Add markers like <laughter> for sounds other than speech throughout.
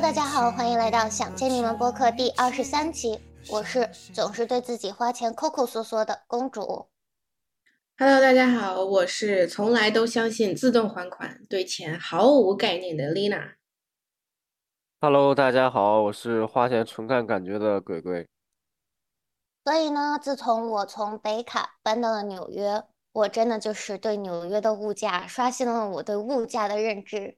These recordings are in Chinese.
Hello，大家好，欢迎来到想见你们播客第二十三期。我是总是对自己花钱抠抠缩缩的公主。Hello，大家好，我是从来都相信自动还款、对钱毫无概念的 Lina。Hello，大家好，我是花钱纯看感觉的鬼鬼。所以呢，自从我从北卡搬到了纽约，我真的就是对纽约的物价刷新了我对物价的认知。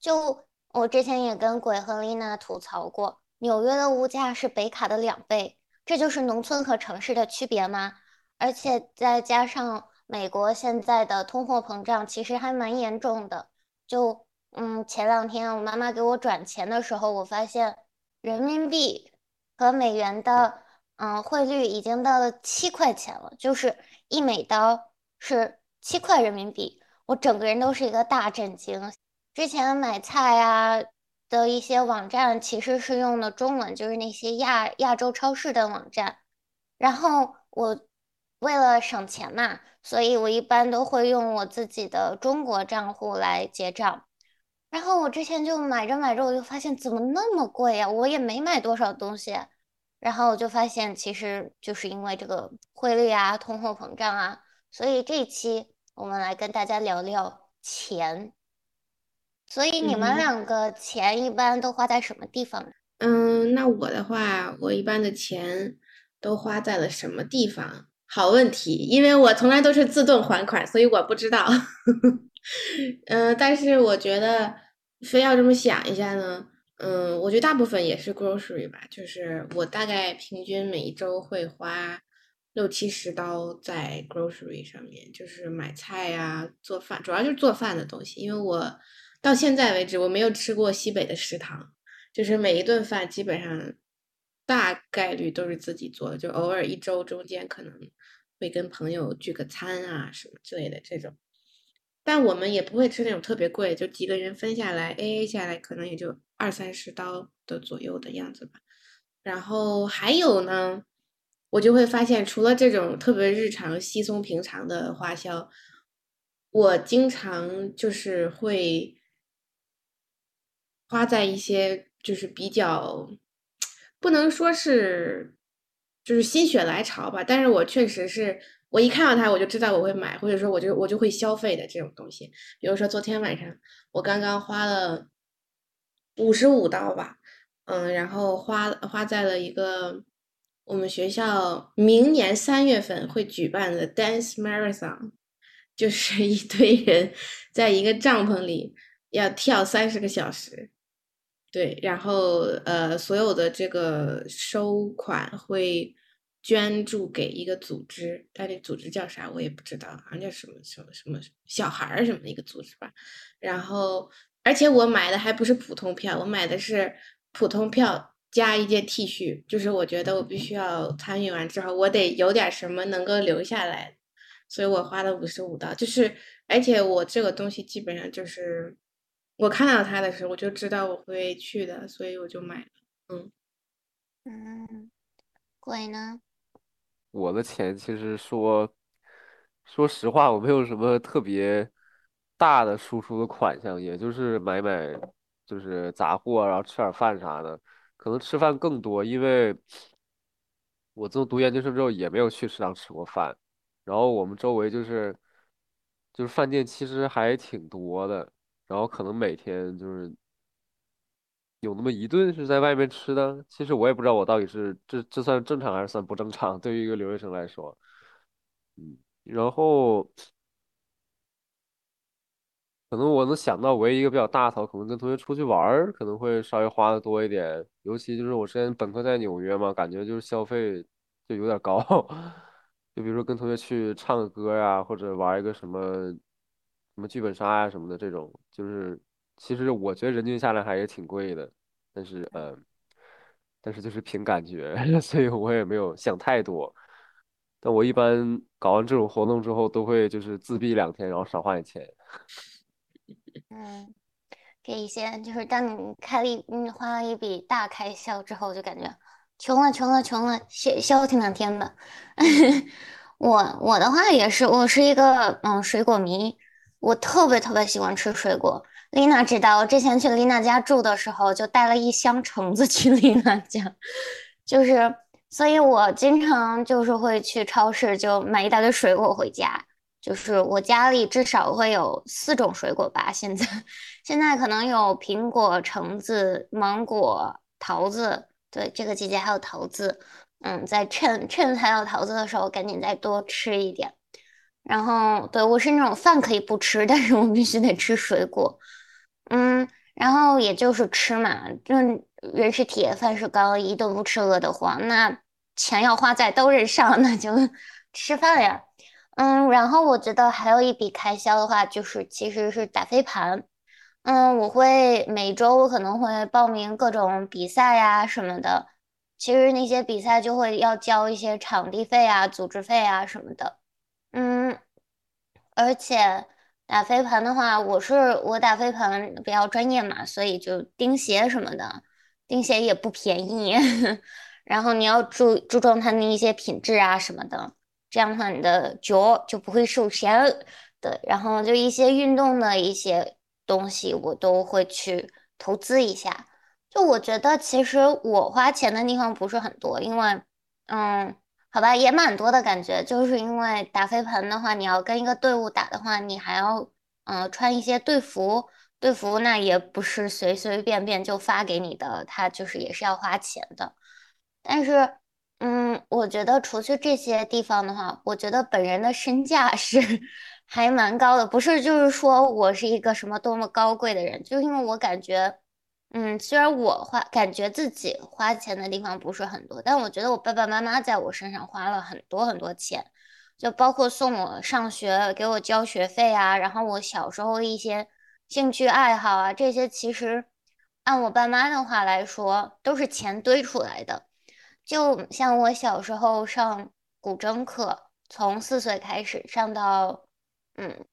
就我之前也跟鬼和丽娜吐槽过，纽约的物价是北卡的两倍，这就是农村和城市的区别吗？而且再加上美国现在的通货膨胀其实还蛮严重的。就嗯，前两天我妈妈给我转钱的时候，我发现人民币和美元的嗯汇率已经到了七块钱了，就是一美刀是七块人民币，我整个人都是一个大震惊。之前买菜呀的一些网站其实是用的中文，就是那些亚亚洲超市的网站。然后我为了省钱嘛，所以我一般都会用我自己的中国账户来结账。然后我之前就买着买着，我就发现怎么那么贵呀？我也没买多少东西，然后我就发现其实就是因为这个汇率啊、通货膨胀啊。所以这一期我们来跟大家聊聊钱。所以你们两个钱一般都花在什么地方？嗯，那我的话，我一般的钱都花在了什么地方？好问题，因为我从来都是自动还款，所以我不知道。嗯，<laughs> 但是我觉得非要这么想一下呢，嗯，我觉得大部分也是 grocery 吧，就是我大概平均每一周会花六七十刀在 grocery 上面，就是买菜呀、做饭，主要就是做饭的东西，因为我。到现在为止，我没有吃过西北的食堂，就是每一顿饭基本上大概率都是自己做的，就偶尔一周中间可能会跟朋友聚个餐啊什么之类的这种，但我们也不会吃那种特别贵，就几个人分下来 A A 下来，可能也就二三十刀的左右的样子吧。然后还有呢，我就会发现，除了这种特别日常稀松平常的花销，我经常就是会。花在一些就是比较不能说是就是心血来潮吧，但是我确实是我一看到它我就知道我会买，或者说我就我就会消费的这种东西。比如说昨天晚上我刚刚花了五十五刀吧，嗯，然后花花在了一个我们学校明年三月份会举办的 dance marathon，就是一堆人在一个帐篷里要跳三十个小时。对，然后呃，所有的这个收款会捐助给一个组织，但这组织叫啥我也不知道，好像叫什么什么什么小孩儿什么的一个组织吧。然后，而且我买的还不是普通票，我买的是普通票加一件 T 恤，就是我觉得我必须要参与完之后，我得有点什么能够留下来，所以我花了五十五刀，就是而且我这个东西基本上就是。我看到它的时候，我就知道我会去的，所以我就买了。嗯嗯，鬼呢？我的钱其实说，说实话，我没有什么特别大的输出的款项，也就是买买，就是杂货，然后吃点饭啥的。可能吃饭更多，因为我自从读研究生之后也没有去食堂吃过饭。然后我们周围就是，就是饭店其实还挺多的。然后可能每天就是有那么一顿是在外面吃的，其实我也不知道我到底是这这算正常还是算不正常，对于一个留学生来说，嗯，然后可能我能想到唯一一个比较大头，可能跟同学出去玩儿可能会稍微花的多一点，尤其就是我之前本科在纽约嘛，感觉就是消费就有点高，<laughs> 就比如说跟同学去唱个歌呀，或者玩一个什么。什么剧本杀呀什么的这种，就是其实我觉得人均下来还是挺贵的，但是呃，但是就是凭感觉，<laughs> 所以我也没有想太多。但我一般搞完这种活动之后，都会就是自闭两天，然后少花点钱。嗯，给一些就是当你开了一嗯花了一笔大开销之后，就感觉穷了穷了穷了，消消停两天吧。<laughs> 我我的话也是，我是一个嗯水果迷。我特别特别喜欢吃水果，丽娜知道，我之前去丽娜家住的时候，就带了一箱橙子去 <laughs> 丽娜家，就是，所以我经常就是会去超市就买一大堆水果回家，就是我家里至少会有四种水果吧。现在，现在可能有苹果、橙子、芒果、桃子，对，这个季节还有桃子。嗯，在趁趁还有桃子的时候，赶紧再多吃一点。然后，对我是那种饭可以不吃，但是我必须得吃水果。嗯，然后也就是吃嘛，就人是铁，饭是钢，一顿不吃饿得慌。那钱要花在刀刃上，<laughs> 那就吃饭呀。嗯，然后我觉得还有一笔开销的话，就是其实是打飞盘。嗯，我会每周我可能会报名各种比赛呀什么的。其实那些比赛就会要交一些场地费啊、组织费啊什么的。嗯，而且。打飞盘的话，我是我打飞盘比较专业嘛，所以就钉鞋什么的，钉鞋也不便宜。<laughs> 然后你要注注重它的一些品质啊什么的，这样的话你的脚就不会受伤。对，然后就一些运动的一些东西，我都会去投资一下。就我觉得其实我花钱的地方不是很多，因为嗯。好吧，也蛮多的感觉，就是因为打飞盘的话，你要跟一个队伍打的话，你还要嗯穿一些队服，队服那也不是随随便便就发给你的，它就是也是要花钱的。但是嗯，我觉得除去这些地方的话，我觉得本人的身价是还蛮高的，不是就是说我是一个什么多么高贵的人，就是因为我感觉。嗯，虽然我花感觉自己花钱的地方不是很多，但我觉得我爸爸妈妈在我身上花了很多很多钱，就包括送我上学、给我交学费啊，然后我小时候一些兴趣爱好啊，这些其实按我爸妈的话来说，都是钱堆出来的。就像我小时候上古筝课，从四岁开始上到嗯，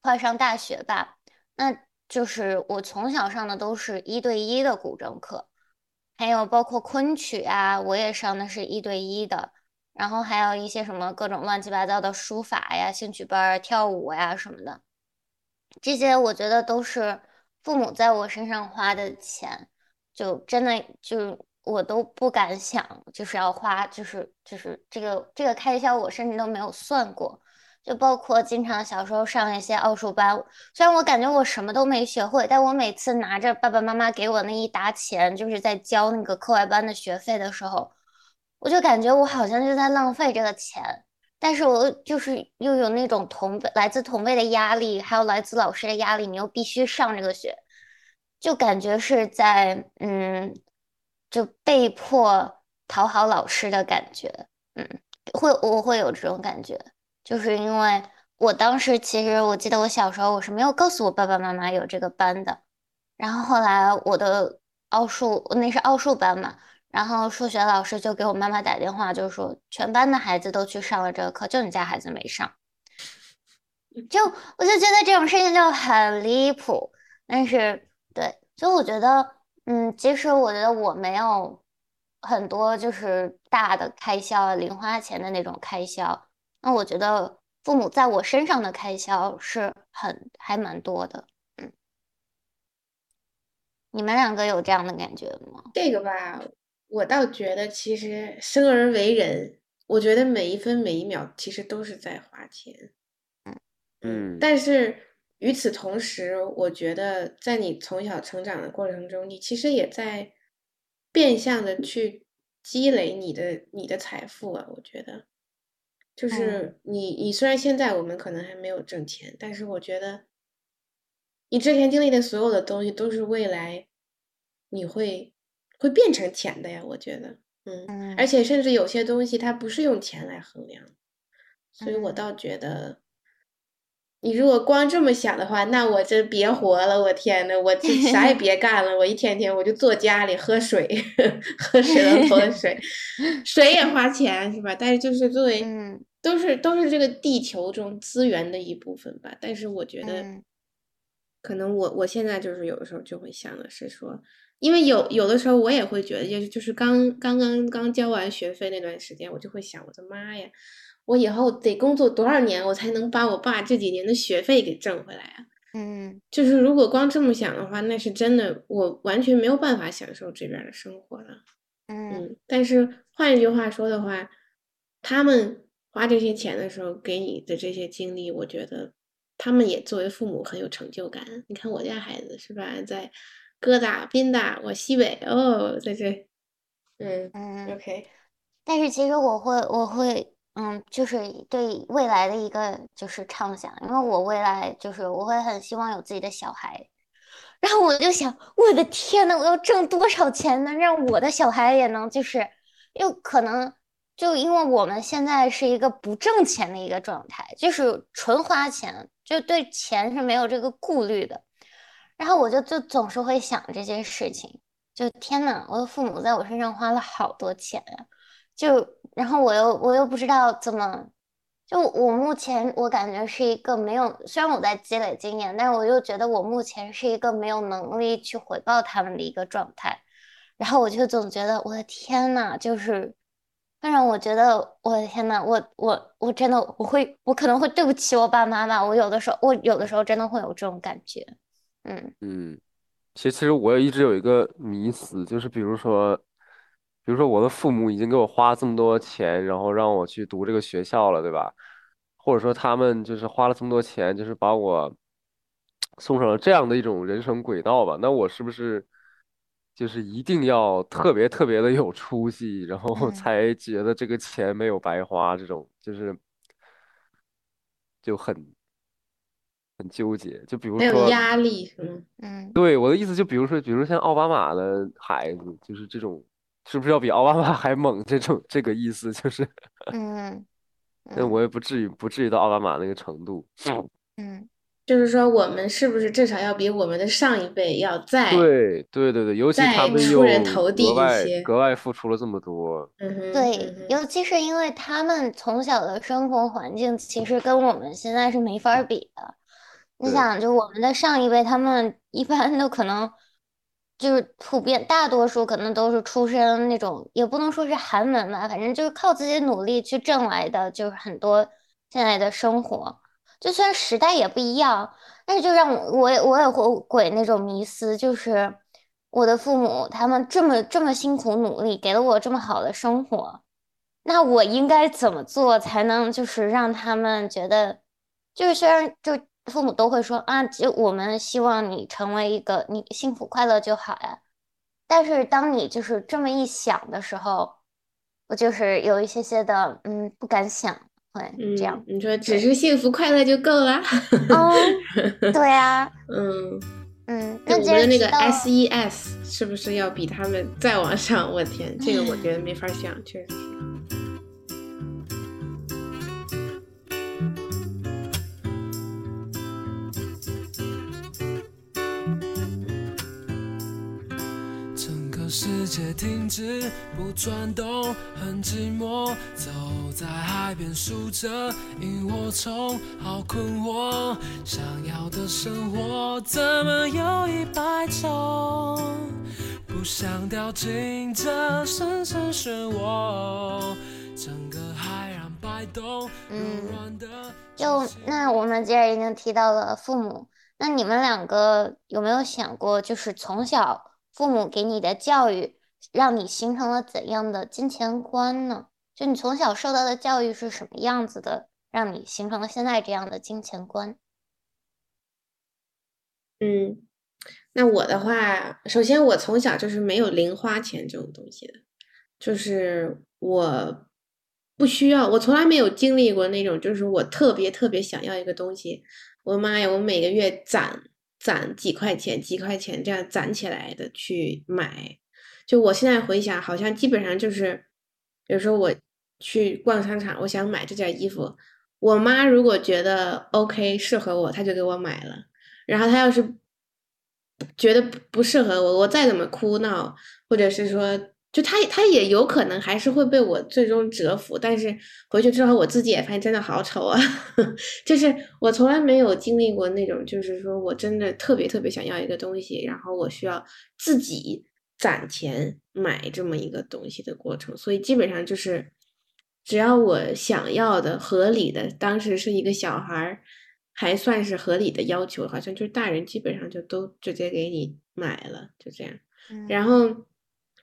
快上大学吧，那。就是我从小上的都是一对一的古筝课，还有包括昆曲啊，我也上的是一对一的。然后还有一些什么各种乱七八糟的书法呀、兴趣班、跳舞呀什么的，这些我觉得都是父母在我身上花的钱，就真的就我都不敢想，就是要花，就是就是这个这个开销，我甚至都没有算过。就包括经常小时候上一些奥数班，虽然我感觉我什么都没学会，但我每次拿着爸爸妈妈给我那一沓钱，就是在交那个课外班的学费的时候，我就感觉我好像就在浪费这个钱，但是我就是又有那种同辈来自同辈的压力，还有来自老师的压力，你又必须上这个学，就感觉是在嗯，就被迫讨好老师的感觉，嗯，会我会有这种感觉。就是因为我当时其实我记得我小时候我是没有告诉我爸爸妈妈有这个班的，然后后来我的奥数那是奥数班嘛，然后数学老师就给我妈妈打电话，就说全班的孩子都去上了这个课，就你家孩子没上，就我就觉得这种事情就很离谱。但是对，所以我觉得，嗯，即使我觉得我没有很多就是大的开销、零花钱的那种开销。那我觉得父母在我身上的开销是很还蛮多的，嗯，你们两个有这样的感觉吗？这个吧，我倒觉得其实生而为人，我觉得每一分每一秒其实都是在花钱，嗯嗯，但是与此同时，我觉得在你从小成长的过程中，你其实也在变相的去积累你的你的财富啊，我觉得。就是你，你虽然现在我们可能还没有挣钱，但是我觉得，你之前经历的所有的东西都是未来你会会变成钱的呀。我觉得，嗯，而且甚至有些东西它不是用钱来衡量，所以我倒觉得。你如果光这么想的话，那我这别活了！我天呐，我这啥也 <laughs> 别干了，我一天天我就坐家里喝水，<laughs> 喝水龙头的水，<laughs> 水也花钱是吧？但是就是作为，都是都是这个地球中资源的一部分吧。但是我觉得，可能我我现在就是有的时候就会想的是说，因为有有的时候我也会觉得，就是就是刚刚刚刚交完学费那段时间，我就会想，我的妈呀！我以后得工作多少年，我才能把我爸这几年的学费给挣回来啊？嗯就是如果光这么想的话，那是真的，我完全没有办法享受这边的生活了。嗯嗯，但是换一句话说的话，他们花这些钱的时候给你的这些经历，我觉得他们也作为父母很有成就感。你看我家孩子是吧，在哥大、宾大，我西北哦，在这，嗯嗯。，OK，但是其实我会，我会，嗯，就是对未来的一个就是畅想，因为我未来就是我会很希望有自己的小孩，然后我就想，我的天呐，我要挣多少钱能让我的小孩也能就是，又可能就因为我们现在是一个不挣钱的一个状态，就是纯花钱，就对钱是没有这个顾虑的，然后我就就总是会想这些事情，就天呐，我的父母在我身上花了好多钱呀。就然后我又我又不知道怎么，就我目前我感觉是一个没有，虽然我在积累经验，但是我又觉得我目前是一个没有能力去回报他们的一个状态，然后我就总觉得我的天呐，就是但是我觉得我的天呐，我我我真的我会我可能会对不起我爸妈吧，我有的时候我有的时候真的会有这种感觉，嗯嗯，其实其实我也一直有一个迷思，就是比如说，比如说我的父母已经给我花这么多钱，然后让我去读这个学校了，对吧？或者说他们就是花了这么多钱，就是把我 <tsk> 送上了这样的一种人生轨道吧？那我是不是就是一定要特别特别的有出息，然后嗯才觉得这个钱没有白花？这种就是就很很纠结。就比如很有说。压力是吗？嗯对，我的意思就比如说，比如说像奥巴马的孩子，就是这种，是不是要比奥巴马还猛？这种这个意思就是，嗯但嗯我也不至于不至于到奥巴马那个程度。嗯就是说我们是不是至少要比我们的上一辈要再，对对对对，尤其他们又人头地一格外些格外付出了这么多。嗯哼，对嗯，尤其是因为他们从小的生活环境其实跟我们现在是没法儿比的。你想，就我们的上一辈，他们 <laughs> 一般都可能就是普遍大多数可能都是出身那种，也不能说是寒门吧，反正就是靠自己努力去挣来的，就是很多现在的生活。就虽然时代也不一样，但是就让我我也我也会鬼那种迷思，就是我的父母他们这么这么辛苦努力，给了我这么好的生活，那我应该怎么做才能就是让他们觉得，就是虽然就父母都会说啊，就我们希望你成为一个你幸福快乐就好呀，但是当你就是这么一想的时候，我就是有一些些的嗯不敢想，会这样嗯，，你说只是幸福快乐就够了？哦，对呀，<laughs> 嗯，嗯，那既我们的那个然提到 SES 是不是要比他们再往上？我天，这个我觉得没法想，确实是。界停止不转动，很寂寞。走在海边数着萤火虫，好困惑。想要的生活怎么有一百种？不想掉进这深深漩涡，整个海洋摆动，嗯柔软的就那我们既然已经提到了父母，那你们两个有没有想过，就是从小父母给你的教育，让你形成了怎样的金钱观呢？就你从小受到的教育是什么样子的，让你形成了现在这样的金钱观？嗯，那我的话，首先我从小就是没有零花钱这种东西的，就是我不需要，我从来没有经历过那种，就是我特别特别想要一个东西，我妈呀，我每个月攒攒几块钱几块钱这样攒起来的去买。就我现在回想，好像基本上就是，比如说我去逛商场，我想买这件衣服，我妈如果觉得 OK 适合我，她就给我买了。然后她要是觉得不不适合我，我再怎么哭闹，或者是说，就她她也有可能还是会被我最终折服。但是回去之后，我自己也发现真的好丑啊！<laughs> 就是我从来没有经历过那种，就是说我真的特别特别想要一个东西，然后我需要自己攒钱买这么一个东西的过程。所以基本上就是，只要我想要的、合理的，当时是一个小孩儿。还算是合理的要求，好像就是大人基本上就都直接给你买了，就这样。然后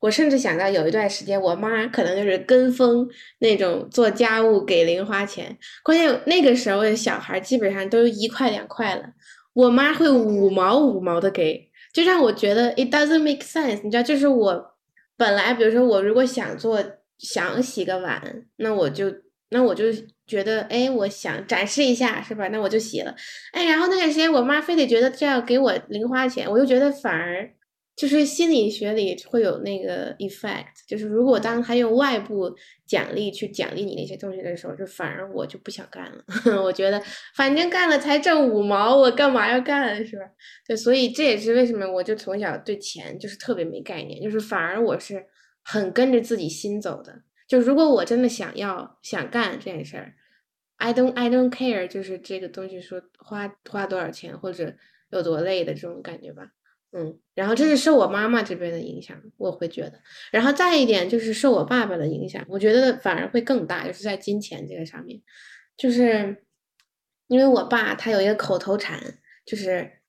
我甚至想到有一段时间，我妈可能就是跟风那种做家务给零花钱，关键那个时候的小孩基本上都一块两块了，我妈会五毛五毛的给，就让我觉得 it doesn't make sense。你知道，就是我本来比如说我如果想做想洗个碗，那我就那我就觉得哎，我想展示一下是吧？那我就洗了，哎，然后那段时间我妈非得觉得这样给我零花钱，我就觉得反而。就是心理学里会有那个 effect，就是如果当他用外部奖励去奖励你那些东西的时候，就反而我就不想干了。<laughs> 我觉得反正干了才挣五毛，我干嘛要干是吧？对，所以这也是为什么我就从小对钱就是特别没概念，就是反而我是很跟着自己心走的。就如果我真的想要想干这件事儿，I don't I don't care，就是这个东西说花花多少钱或者有多累的这种感觉吧。嗯，然后这是受我妈妈这边的影响，我会觉得，然后再一点就是受我爸爸的影响，我觉得反而会更大，就是在金钱这个上面，就是因为我爸他有一个口头禅，就是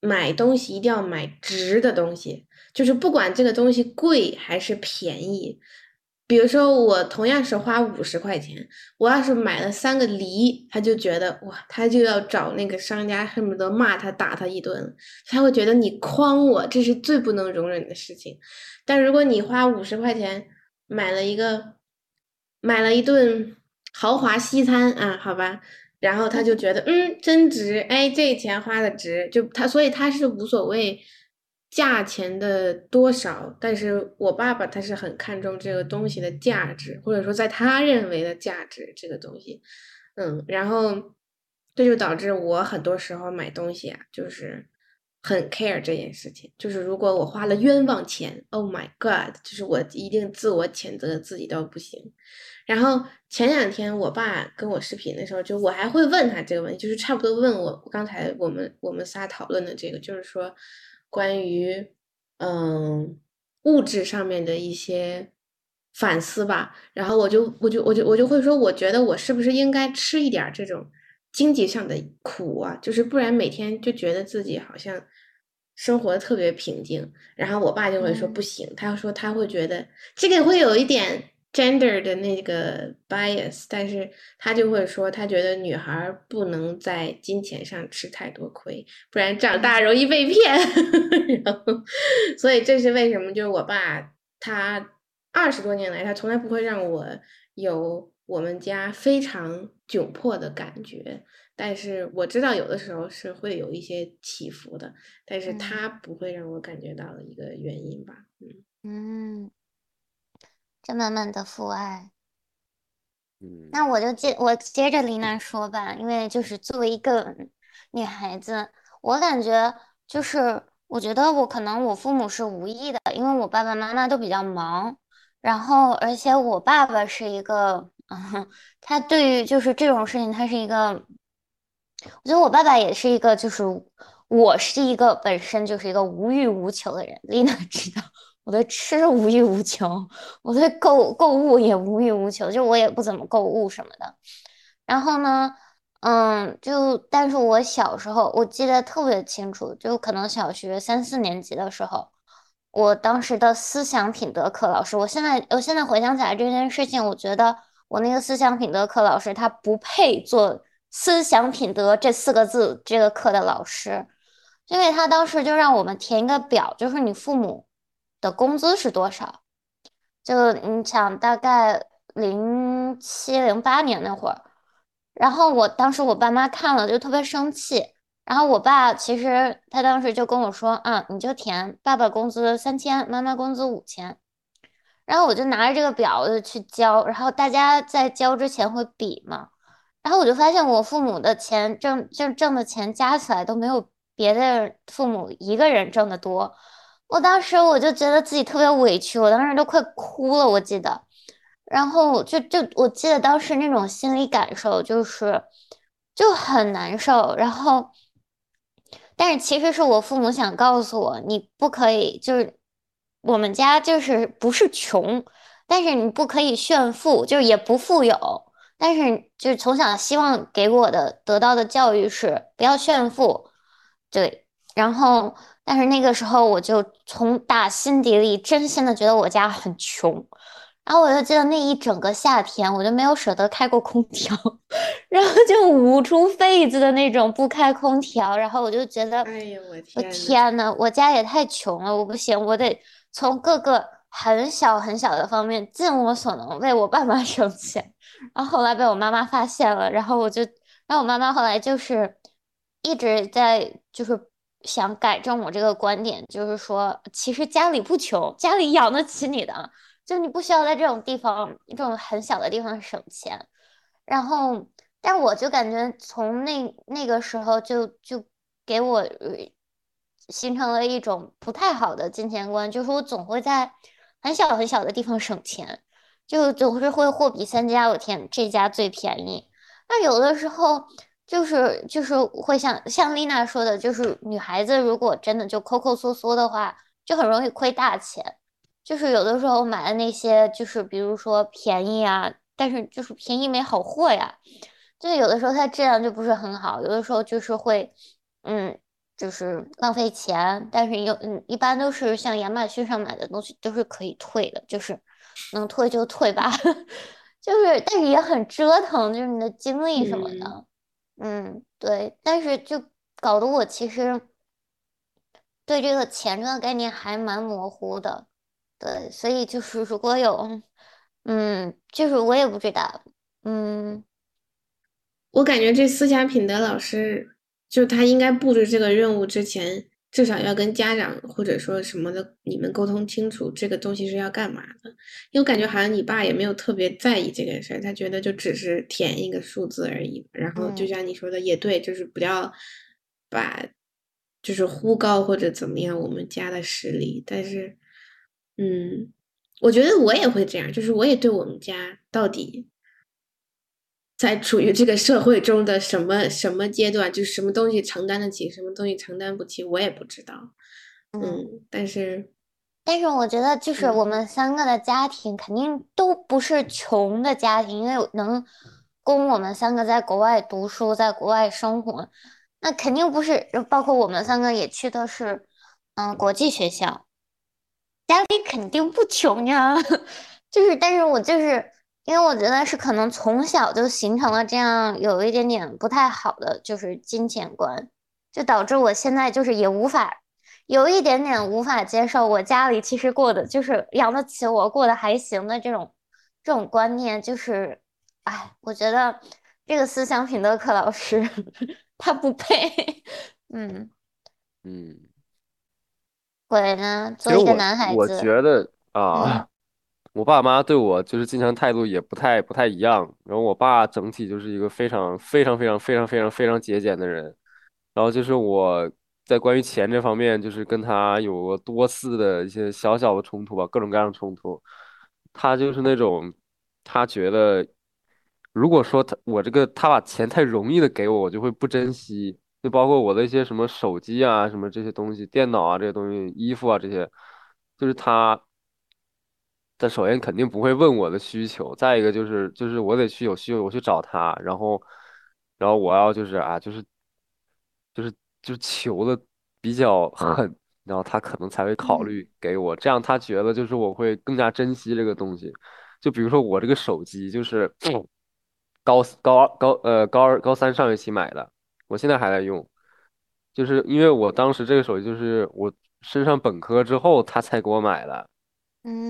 买东西一定要买值的东西，就是不管这个东西贵还是便宜。比如说，我同样是花五十块钱，我要是买了三个梨，他就觉得哇，他就要找那个商家，恨不得骂他、打他一顿，他会觉得你诓我，这是最不能容忍的事情。但如果你花五十块钱买了一个，买了一顿豪华西餐啊，好吧，然后他就觉得嗯，真值，哎，这钱花的值，就他，所以他是无所谓。价钱的多少，但是我爸爸他是很看重这个东西的价值，或者说在他认为的价值这个东西，嗯，然后这就导致我很多时候买东西啊，就是很 care 这件事情，就是如果我花了冤枉钱，Oh my God，就是我一定自我谴责自己到不行。然后前两天我爸跟我视频的时候，就我还会问他这个问题，就是差不多问我刚才我们我们仨讨论的这个，就是说。关于嗯物质上面的一些反思吧，然后我就我就我就我就会说，我觉得我是不是应该吃一点这种经济上的苦啊？就是不然每天就觉得自己好像生活特别平静。然后我爸就会说不行，他说他会觉得这个会有一点。Gender 的那个 bias，但是他就会说，他觉得女孩不能在金钱上吃太多亏，不然长大容易被骗。<laughs> 然后，所以这是为什么？就是我爸他二十多年来，他从来不会让我有我们家非常窘迫的感觉。但是我知道有的时候是会有一些起伏的，但是他不会让我感觉到的一个原因吧。嗯嗯。这满满的父爱，嗯，那我就接我接着琳娜说吧，因为就是作为一个女孩子，我感觉就是我觉得我可能我父母是无意的，因为我爸爸妈妈都比较忙，然后而且我爸爸是一个，嗯，<laughs> 他对于就是这种事情，他是一个，我觉得我爸爸也是一个，就是我是一个本身就是一个无欲无求的人，丽娜知道。我对吃无欲无求，我对购购物也无欲无求，就我也不怎么购物什么的。然后呢，嗯，就但是我小时候我记得特别清楚，就可能小学三四年级的时候，我当时的思想品德课老师，我现在我现在回想起来这件事情，我觉得我那个思想品德课老师他不配做思想品德这四个字这个课的老师，因为他当时就让我们填一个表，就是你父母。的工资是多少？就你想，大概零七零八年那会儿，然后我当时我爸妈看了就特别生气，然后我爸其实他当时就跟我说：“啊，你就填爸爸工资三千，妈妈工资五千。”然后我就拿着这个表就去交，然后大家在交之前会比嘛，然后我就发现我父母的钱挣就挣的钱加起来都没有别的父母一个人挣的多。我当时我就觉得自己特别委屈，我当时都快哭了，我记得。然后就就我记得当时那种心理感受就是就很难受。然后，但是其实是我父母想告诉我，你不可以就是我们家就是不是穷，但是你不可以炫富，就是也不富有。但是就是从小希望给我的得到的教育是不要炫富，对。然后，但是那个时候我就从打心底里真心的觉得我家很穷。然后我就记得那一整个夏天，我就没有舍得开过空调，<laughs> 然后就捂出痱子的那种不开空调。然后我就觉得，哎呦我我天呐，天呐，我家也太穷了，我不行，我得从各个很小很小的方面尽我所能为我爸妈省钱。然后后来被我妈妈发现了，然后我就，然后我妈妈后来就是一直在就是想改正我这个观点，就是说其实家里不穷，家里养得起你的。就你不需要在这种地方，这种很小的地方省钱。然后，但我就感觉从那那个时候就就给我形成了一种不太好的金钱观，就是我总会在很小很小的地方省钱，就总是会货比三家，我天，这家最便宜。那有的时候就是就是会像像丽娜说的，就是女孩子如果真的就抠抠缩缩的话，就很容易亏大钱。就是有的时候买的那些，就是比如说便宜啊，但是就是便宜没好货呀，就是有的时候它质量就不是很好，有的时候就是会，嗯，就是浪费钱，但是有嗯，一般都是像亚马逊上买的东西都是可以退的，就是能退就退吧，<laughs> 就是但是也很折腾，就是你的精力什么嗯的，嗯，嗯对，但是就搞得我其实对这个钱这个概念还蛮模糊的。对，所以就是如果有，嗯，就是我也不知道，嗯我感觉这思想品德老师，就他应该布置这个任务之前，至少要跟家长或者说什么的你们沟通清楚这个东西是要干嘛的。因为我感觉好像你爸也没有特别在意这件事儿，他觉得就只是填一个数字而已。然后就嗯像你说的，也对，就是不要把就是忽高或者怎么样我们家的实力。但是，嗯，我觉得我也会这样，就是我也对我们家到底。在处于这个社会中的什么什么阶段，就是什么东西承担得起，什么东西承担不起，我也不知道。嗯，嗯，但是，但是我觉得就是我嗯们三个的家庭肯定都不是穷的家庭，因为能供我们三个在国外读书，在国外生活，那肯定不是，包括我们三个也去的是，嗯，国际学校，家里肯定不穷呀。<laughs> 就是，但是我就是因为我觉得是可能从小就形成了这样有一点点不太好的就是金钱观，就导致我现在就是也无法有一点点无法接受我家里其实过的就是养得起我过得还行的这种这种观念，就是哎，我觉得这个思想品德课老师 <laughs> 他不配，嗯，嗯，鬼呢，作为一个男孩子我子，觉得嗯啊，我爸妈对我就是经常态度也不太不太一样。然后我爸整体就是一个非常非常非常非常非常非常节俭的人。然后就是我在关于钱这方面，就是跟他有过多次的一些小小的冲突吧，各种各样的冲突。他就是那种，他觉得如果说他我这个他把钱太容易的给我，我就会不珍惜。就包括我的一些什么手机啊、什么这些东西、电脑啊这些东西、衣服啊这些，就是他，他首先肯定不会问我的需求，再一个就是就是我得去有需求我去找他，然后然后我要就是啊就是就是就是求的比较狠，然后他可能才会考嗯虑给我，这样他觉得就是我会更加珍惜这个东西。就比如说我这个手机就是高高二高呃高二高三上学期买的。我现在还在用，就是因为我当时这个手机就是我升上本科之后他才给我买的，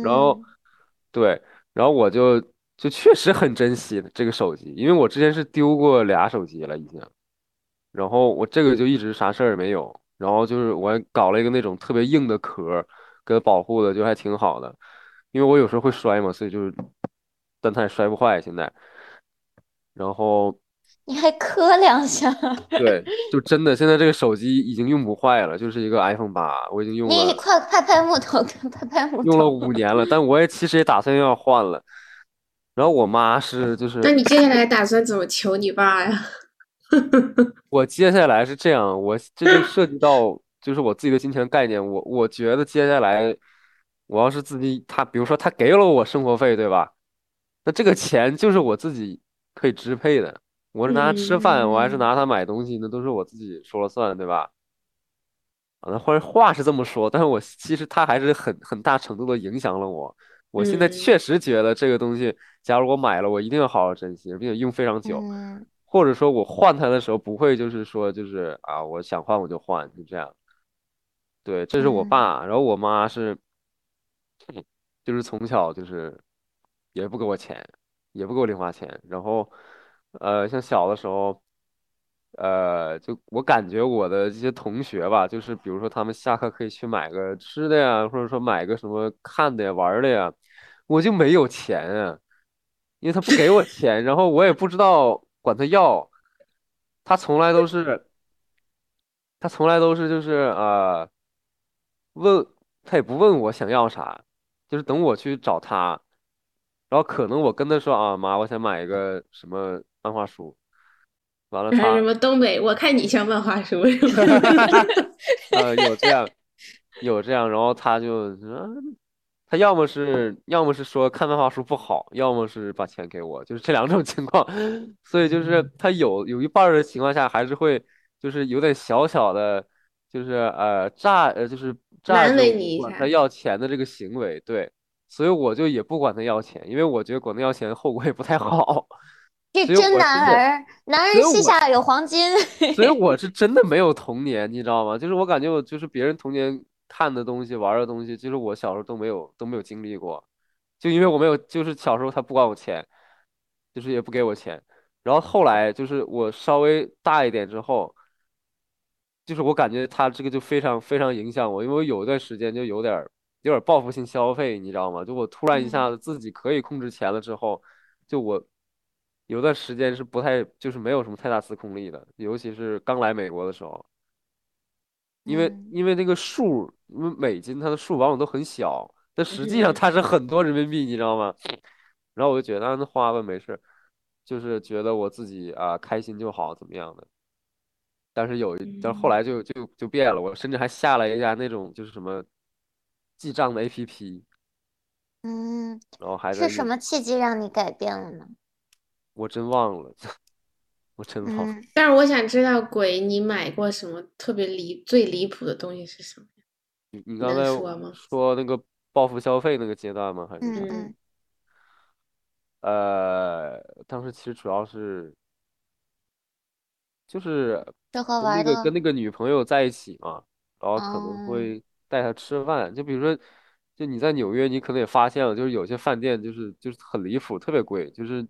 然后嗯对，然后我就就确实很珍惜这个手机，因为我之前是丢过俩手机了已经，然后我这个就一直啥事儿也没有，然后就是我还搞了一个那种特别硬的壳给它保护的，就还挺好的，因为我有时候会摔嘛，所以就是但它也摔不坏现在，然后。你还磕两下，对，就真的现在这个手机已经用不坏了，就是一个 iPhone 八，我已经用了你了快拍拍木头，拍拍木头用了。五 <laughs> 年了，但我也其实也打算要换了。然后我妈是就是那你接下来打算怎么求你爸呀？<laughs> 我接下来是这样，我这就涉及到就是我自己的金钱概念，我我觉得接下来我要是自己他比如说他给了我生活费，对吧？那这个钱就是我自己可以支配的。我是拿它吃饭，我还是嗯拿它买东西，那都是我自己说了算，对吧？啊，那或者话是这么说，但是我其实它还是很很大程度的影响了我。我现在嗯确实觉得这个东西，假如我买了，我一定要好好珍惜，并且用非常久。嗯或者说我换它的时候不会就是说就是啊，我想换我就换，就这样。对，这是我嗯爸，然后我妈是，就是从小就是也不给我钱，也不给我零花钱，然后呃，像小的时候，呃，就我感觉我的这些同学吧，就是比如说他们下课可以去买个吃的呀，或者说买个什么看的呀、玩的呀，我就没有钱啊，因为他不给我钱，然后我也不知道管他要，他从来都是。他从来都是就是呃问，他也不问我想要啥，就是等我去找他，然后可能我跟他说啊妈，我想买一个什么漫画书，完了还是什他么东北？我看你像漫画书是吗？<laughs> 呃有这样有这样，然后他就嗯他要么是要么是说看漫画书不好，要么是把钱给我，就是这两种情况，<laughs> 所以就是他有有一半的情况下还是会就是有点小小的，就是呃诈呃就是榨难着我为你管他要钱的这个行为，对，所以我就也不管他要钱，因为我觉得管他要钱后果也不太好，这真男儿，男人膝下有黄金。所以 <laughs> 我是真的没有童年，你知道吗？就是我感觉我就是别人童年看的东西、玩的东西，就是我小时候都没有都没有经历过，就因为我没有，就是小时候他不管我钱，就是也不给我钱，然后后来就是我稍微大一点之后，就是我感觉他这个就非常非常影响我，因为我有一段时间就有点有点报复性消费，你知道吗？就我突然一嗯下子自己可以控制钱了之后，就我有段时间是不太就是没有什么太大自控力的，尤其是刚来美国的时候，因为嗯因为那个数，因为美金它的数往往都很小，但实际上嗯它是很多人民币，你知道吗？然后我就觉得啊那花吧没事，就是觉得我自己啊开心就好，怎么样的。但是有一，但是后嗯来就就就变了，我甚至还下了一家那种就是什么记账的 APP，嗯，然后还是什么契机让你改变了呢？我真忘了，我真忘了。<laughs> 嗯，但是我想知道，鬼，你买过什么特别离最离谱的东西是什么？你你刚才说那个报复消费那个阶段吗？还是嗯呃，当时其实主要是就是跟那个跟那个女朋友在一起嘛，然后可能嗯会带她吃饭，就比如说，就你在纽约，你可能也发现了，就是有些饭店就是就是很离谱，特别贵，就是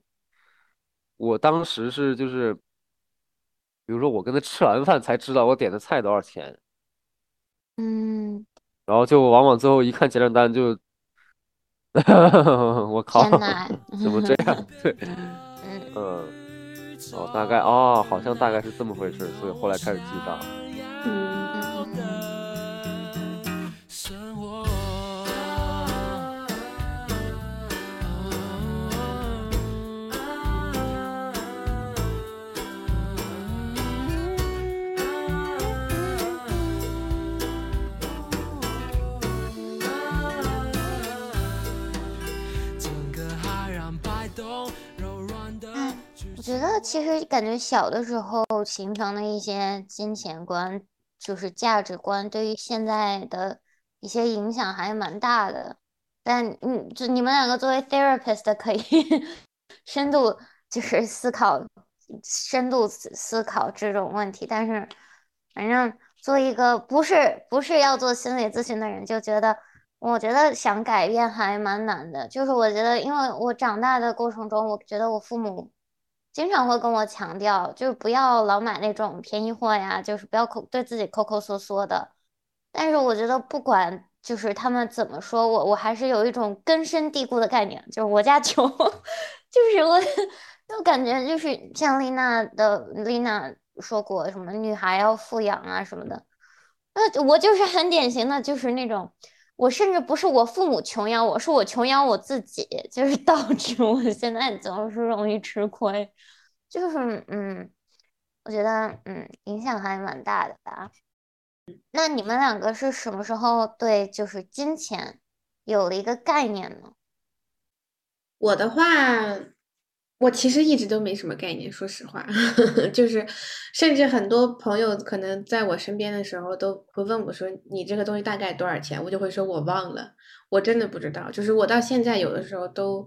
我当时是就是，比如说我跟他吃完饭才知道我点的菜多少钱，嗯，然后就往往最后一看结账单就，<laughs> 我靠，天呐，怎么这样？<laughs> 对，嗯嗯，哦，大概哦，好像大概是这么回事，所以后来开始记账。觉得其实感觉小的时候形成的一些金钱观，就是价值观，对于现在的一些影响还蛮大的。但嗯，就你们两个作为 therapist 可以 <laughs> 深度就是思考，深度思思考这种问题。但是反正做一个不是不是要做心理咨询的人，就觉得我觉得想改变还蛮难的。就是我觉得，因为我长大的过程中，我觉得我父母。经常会跟我强调，就是不要老买那种便宜货呀，就是不要抠对自己抠抠缩缩的。但是我觉得不管就是他们怎么说我，我还是有一种根深蒂固的概念，就是我家穷，<laughs> 就是我就感觉就是像丽娜的丽娜说过什么女孩要富养啊什么的，那我就是很典型的，就是那种。我甚至不是我父母穷养我，是我穷养我自己，就是 <laughs> 导致我现在总是容易吃亏，就是嗯，我觉得嗯影响还蛮大的吧。那你们两个是什么时候对就是金钱有了一个概念呢？我的话，我其实一直都没什么概念，说实话，<laughs> 就是甚至很多朋友可能在我身边的时候都会问我说：“你这个东西大概多少钱？”我就会说：“我忘了，我真的不知道。”就是我到现在有的时候都，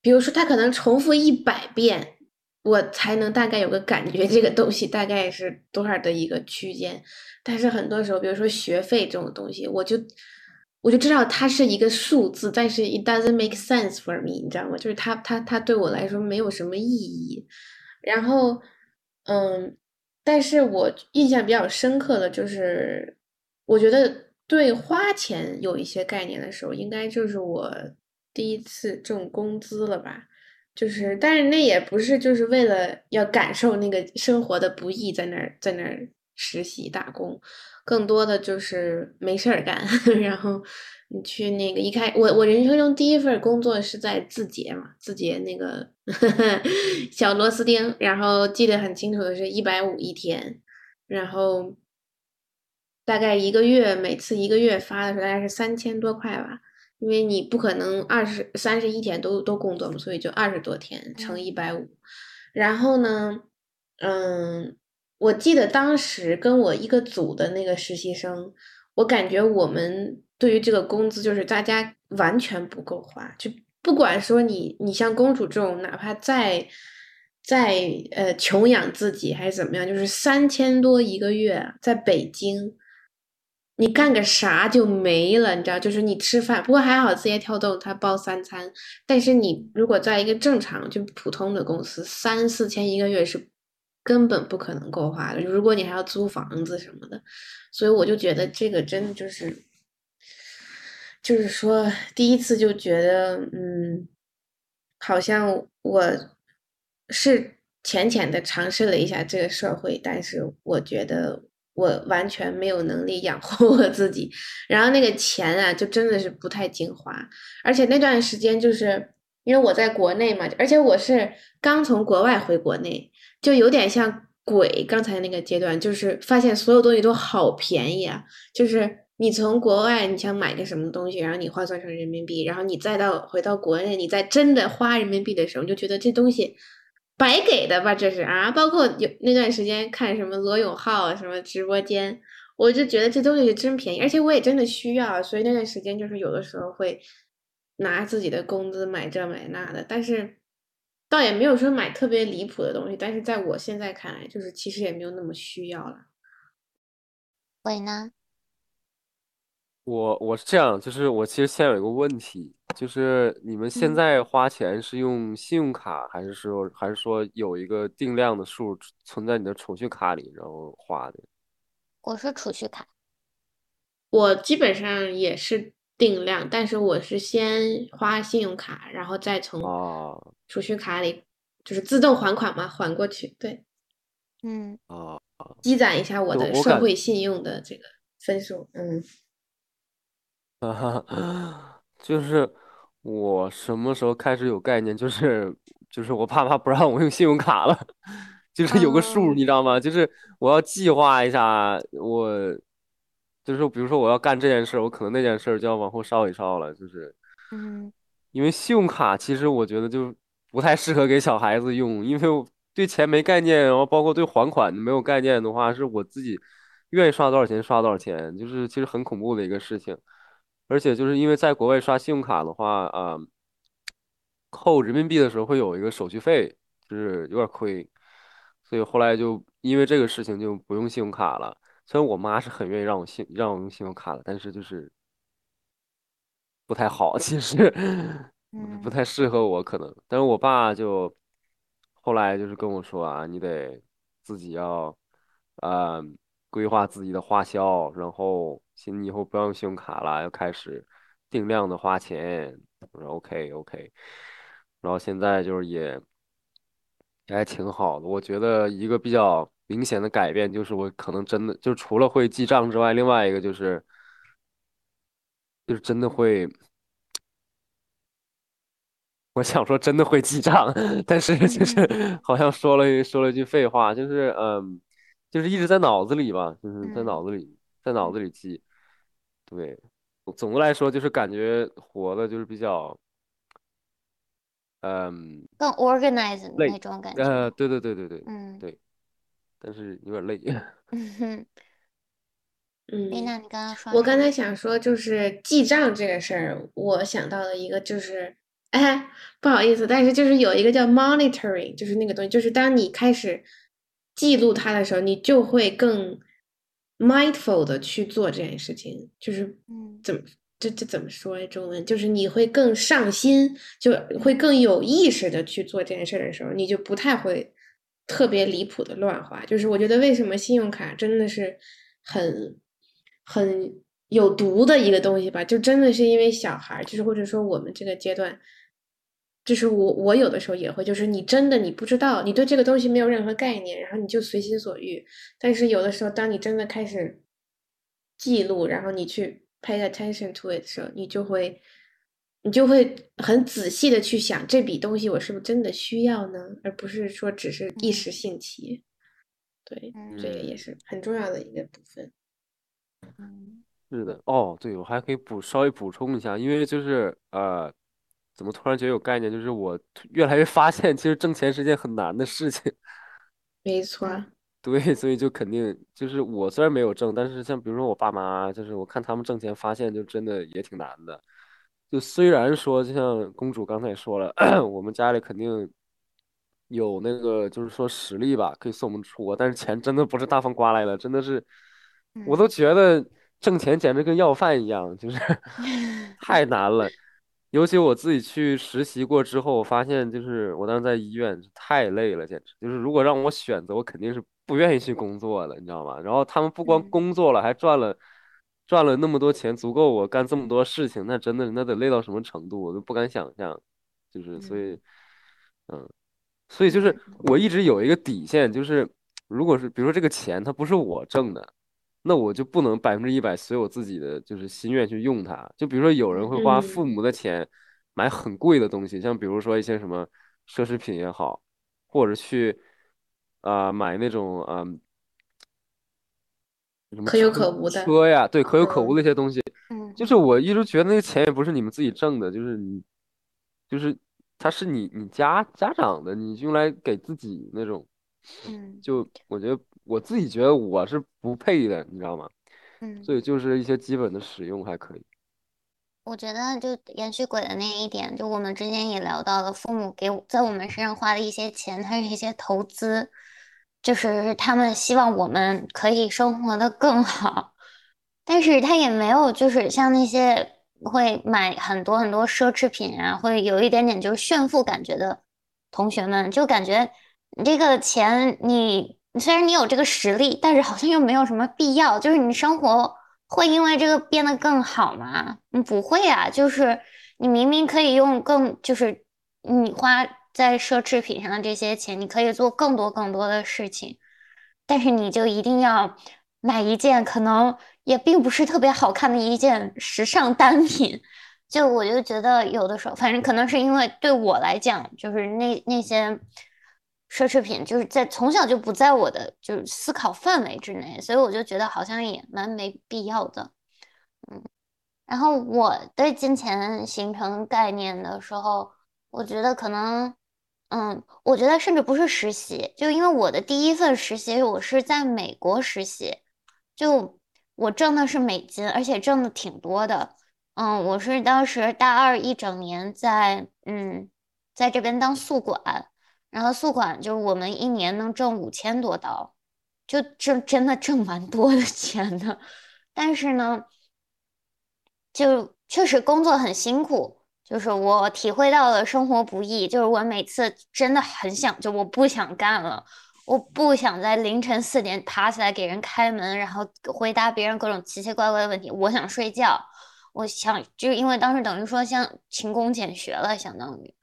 比如说他可能重复一百遍，我才能大概有个感觉，这个东西大概是多少的一个区间。但是很多时候，比如说学费这种东西，我就。我就知道它是一个数字，但是 it doesn't make sense for me，你知道吗？就是它它它对我来说没有什么意义。然后，嗯，但是我印象比较深刻的就是，我觉得对花钱有一些概念的时候，应该就是我第一次挣工资了吧？就是，但是那也不是就是为了要感受那个生活的不易，在那儿在那儿实习打工。更多的就是没事儿干，<laughs> 然后你去那个一开我我人生中第一份工作是在字节嘛，字节那个 <laughs> 小螺丝钉，然后记得很清楚的是一百五一天，然后大概一个月每次一个月发的时候大概是三千多块吧，因为你不可能二十三十一天都都工作嘛，所以就二十多天乘一百五，然后呢，嗯。我记得当时跟我一个组的那个实习生，我感觉我们对于这个工资就是大家完全不够花，就不管说你你像公主这种，哪怕再再呃穷养自己还是怎么样，就是三千多一个月，在北京，你干个啥就没了，你知道？就是你吃饭，不过还好字节跳动它包三餐，但是你如果在一个正常就普通的公司，三四千一个月是。根本不可能够花的，如果你还要租房子什么的，所以我就觉得这个真的就是，就是说第一次就觉得，嗯，好像我是浅浅的尝试了一下这个社会，但是我觉得我完全没有能力养活 <laughs> 我自己，然后那个钱啊，就真的是不太经花，而且那段时间就是因为我在国内嘛，而且我是刚从国外回国内。就有点像鬼刚才那个阶段，就是发现所有东西都好便宜啊！就是你从国外你想买个什么东西，然后你换算成人民币，然后你再到回到国内，你再真的花人民币的时候，就觉得这东西白给的吧？这是啊！包括有那段时间看什么罗永浩什么直播间，我就觉得这东西是真便宜，而且我也真的需要，所以那段时间就是有的时候会拿自己的工资买这买那的，但是。倒也没有说买特别离谱的东西，但是在我现在看来，就是其实也没有那么需要了。喂呢？我我是这样，就是我其实现在有一个问题，就是你们现在花钱是用信用卡，还是说还是说有一个定量的数存在你的储蓄卡里，然后花的？我是储蓄卡。我基本上也是。定量，但是我是先花信用卡，然后再从储蓄卡里就是自动还款嘛，还过去。对，嗯，哦，积攒一下我的社会信用的这个分数。嗯，哈哈，就是我什么时候开始有概念，就是就是我爸妈不让我用信用卡了，<laughs> 就是有个数，你知道吗？就是我要计划一下我。就是比如说我要干这件事，我可能那件事就要往后稍一稍了。就是，嗯，因为信用卡其实我觉得就不太适合给小孩子用，因为对钱没概念，然后包括对还款没有概念的话，是我自己愿意刷多少钱刷多少钱，就是其实很恐怖的一个事情。而且就是因为在国外刷信用卡的话，啊，扣人民币的时候会有一个手续费，就是有点亏，所以后来就因为这个事情就不用信用卡了。虽然我妈是很愿意让我信让我用信用卡的，但是就是不太好，<laughs> 其实不太适合我可能。但是我爸就后来就是跟我说啊，你得自己要呃规划自己的花销，然后你，以后不要用信用卡了，要开始定量的花钱。我说 OK OK，然后现在就是也也还挺好的，我觉得一个比较。明显的改变就是我可能真的就除了会记账之外，另外一个就是就是真的会，我想说真的会记账，但是就是好像说了说了一句废话，就是嗯，就是一直在脑子里吧，就是在脑子里在脑子里记。对，总的来说就是感觉活的就是比较，嗯，更 organized 累那种感觉。呃，对对对对对嗯对，但是有点累。嗯哼，嗯，<laughs> 丽娜，你刚刚说我刚才想说，就是记账这个事儿，我想到了一个就是，哎，不好意思，但是就是有一个叫 monitoring，就是那个东西，就是当你开始记录它的时候，你就会更 mindful 的去做这件事情，就是嗯怎么这这怎么说呀？中文就是你会更上心，就会更有意识的去做这件事儿的时候，你就不太会特别离谱的乱花。就是我觉得为什么信用卡真的是很很有毒的一个东西吧，就真的是因为小孩，就是或者说我们这个阶段。就是我，我有的时候也会，就是你真的你不知道，你对这个东西没有任何概念，然后你就随心所欲。但是有的时候，当你真的开始记录，然后你去 pay attention to it 的时候，你就会，你就会很仔细的去想这笔东西我是不是真的需要呢，而不是说只是一时嗯兴起。对，嗯这个也是很重要的一个部分。嗯是的，哦，对，我还可以补稍微补充一下，因为就是呃，怎么突然觉得有概念，就是我越来越发现，其实挣钱是件很难的事情。<laughs> 没错，嗯 <laughs> 对，所以就肯定就是我虽然没有挣，但是像比如说我爸妈，就是我看他们挣钱，发现就真的也挺难的。就虽然说，就像公主刚才也说了，<clears throat> 我们家里肯定有那个就是说实力吧，可以送我们出国，但是钱真的不是大风刮来的，真的是，我都嗯觉得挣钱简直跟要饭一样，就是 <laughs> 太难了。尤其我自己去实习过之后，我发现就是我当时在医院太累了，简直就是如果让我选择，我肯定是不愿意去工作的，你知道吗？然后他们不光嗯工作了，还赚了赚了那么多钱，足够我干这么多事情，那真的那得累到什么程度，我都不敢想象。就是所以，嗯，所以就是嗯我一直有一个底线，就是如果是比如说这个钱它不是我挣的。那我就不能百分之一百随我自己的就是心愿去用它。就比如说有人会花嗯父母的钱买很贵的东西，像比如说一些什么奢侈品也好，或者去啊、买那种嗯、什么可有可无的车呀，对，可有可无的一些东西。嗯就是我一直觉得那个钱也不是你们自己挣的，就是你，就是它是你你家家长的，你用来给自己那种。嗯就我觉得我自己觉得我是不配的，你知道吗？嗯，所以就是一些基本的使用还可以。我觉得就延续鬼的那一点，就我们之前也聊到了，父母给我在我们身上花的一些钱，它是一些投资，就是他们希望我们可以生活的更好，但是他也没有就是像那些会买很多很多奢侈品啊，会有一点点就是炫富感觉的同学们，就感觉你这个钱你虽然你有这个实力，但是好像又没有什么必要，就是你生活。会因为这个变得更好吗？嗯，不会啊，就是你明明可以用更，就是你花在奢侈品上的这些钱，你可以做更多更多的事情，但是你就一定要买一件可能也并不是特别好看的一件时尚单品。就我就觉得有的时候，反正可能是因为对我来讲，就是那那些。奢侈品就是在从小就不在我的就是思考范围之内，所以我就觉得好像也蛮没必要的，嗯。然后我对金钱形成概念的时候，我觉得可能，嗯，我觉得甚至不是实习，就因为我的第一份实习我是在美国实习，就我挣的是美金，而且挣的挺多的，嗯，我是当时大二一整年在嗯在这边当宿管。然后宿管就是我们一年能挣五千多刀，就挣真的挣蛮多的钱的。但是呢，就确实工作很辛苦，就是我体会到了生活不易。就是我每次真的很想，就我不想干了，我不想在凌晨四点爬起来给人开门，然后回答别人各种奇奇怪怪的问题。我想睡觉，我想就是因为当时等于说像勤工俭学了，相当于。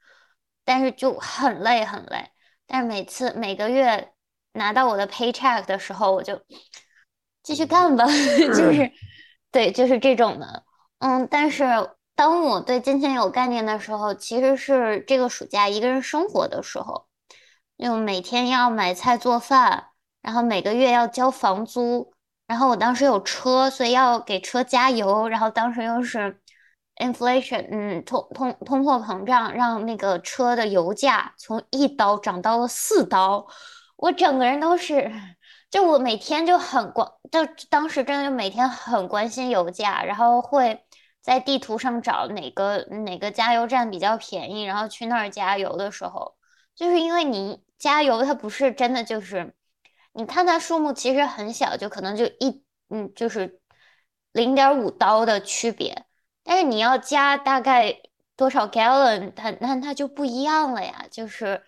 但是就很累很累，但是每次每个月拿到我的 paycheck 的时候，我就继续干吧，<laughs> 就是对，就是这种的，嗯。但是当我对金钱有概念的时候，其实是这个暑假一个人生活的时候，就每天要买菜做饭，然后每个月要交房租，然后我当时有车，所以要给车加油，然后当时又是。inflation，嗯，通通通货膨胀让那个车的油价从一刀涨到了四刀，我整个人都是，就我每天就很关，就当时真的就每天很关心油价，然后会在地图上找哪个哪个加油站比较便宜，然后去那儿加油的时候，就是因为你加油它不是真的就是，你看它数目其实很小，就可能就一嗯就是零点五刀的区别。但是你要加大概多少 gallon，它那它就不一样了呀。就是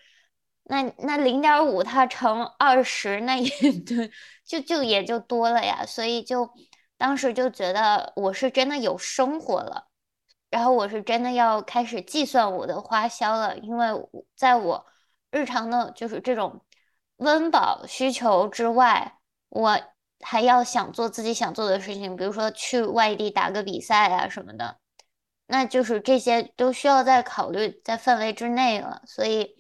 那那零点五它乘二十，那也 <laughs> 对，就就也就多了呀。所以就当时就觉得我是真的有生活了，然后我是真的要开始计算我的花销了，因为在我日常的就是这种温饱需求之外，我。还要想做自己想做的事情，比如说去外地打个比赛啊什么的，那就是这些都需要在考虑在范围之内了。所以，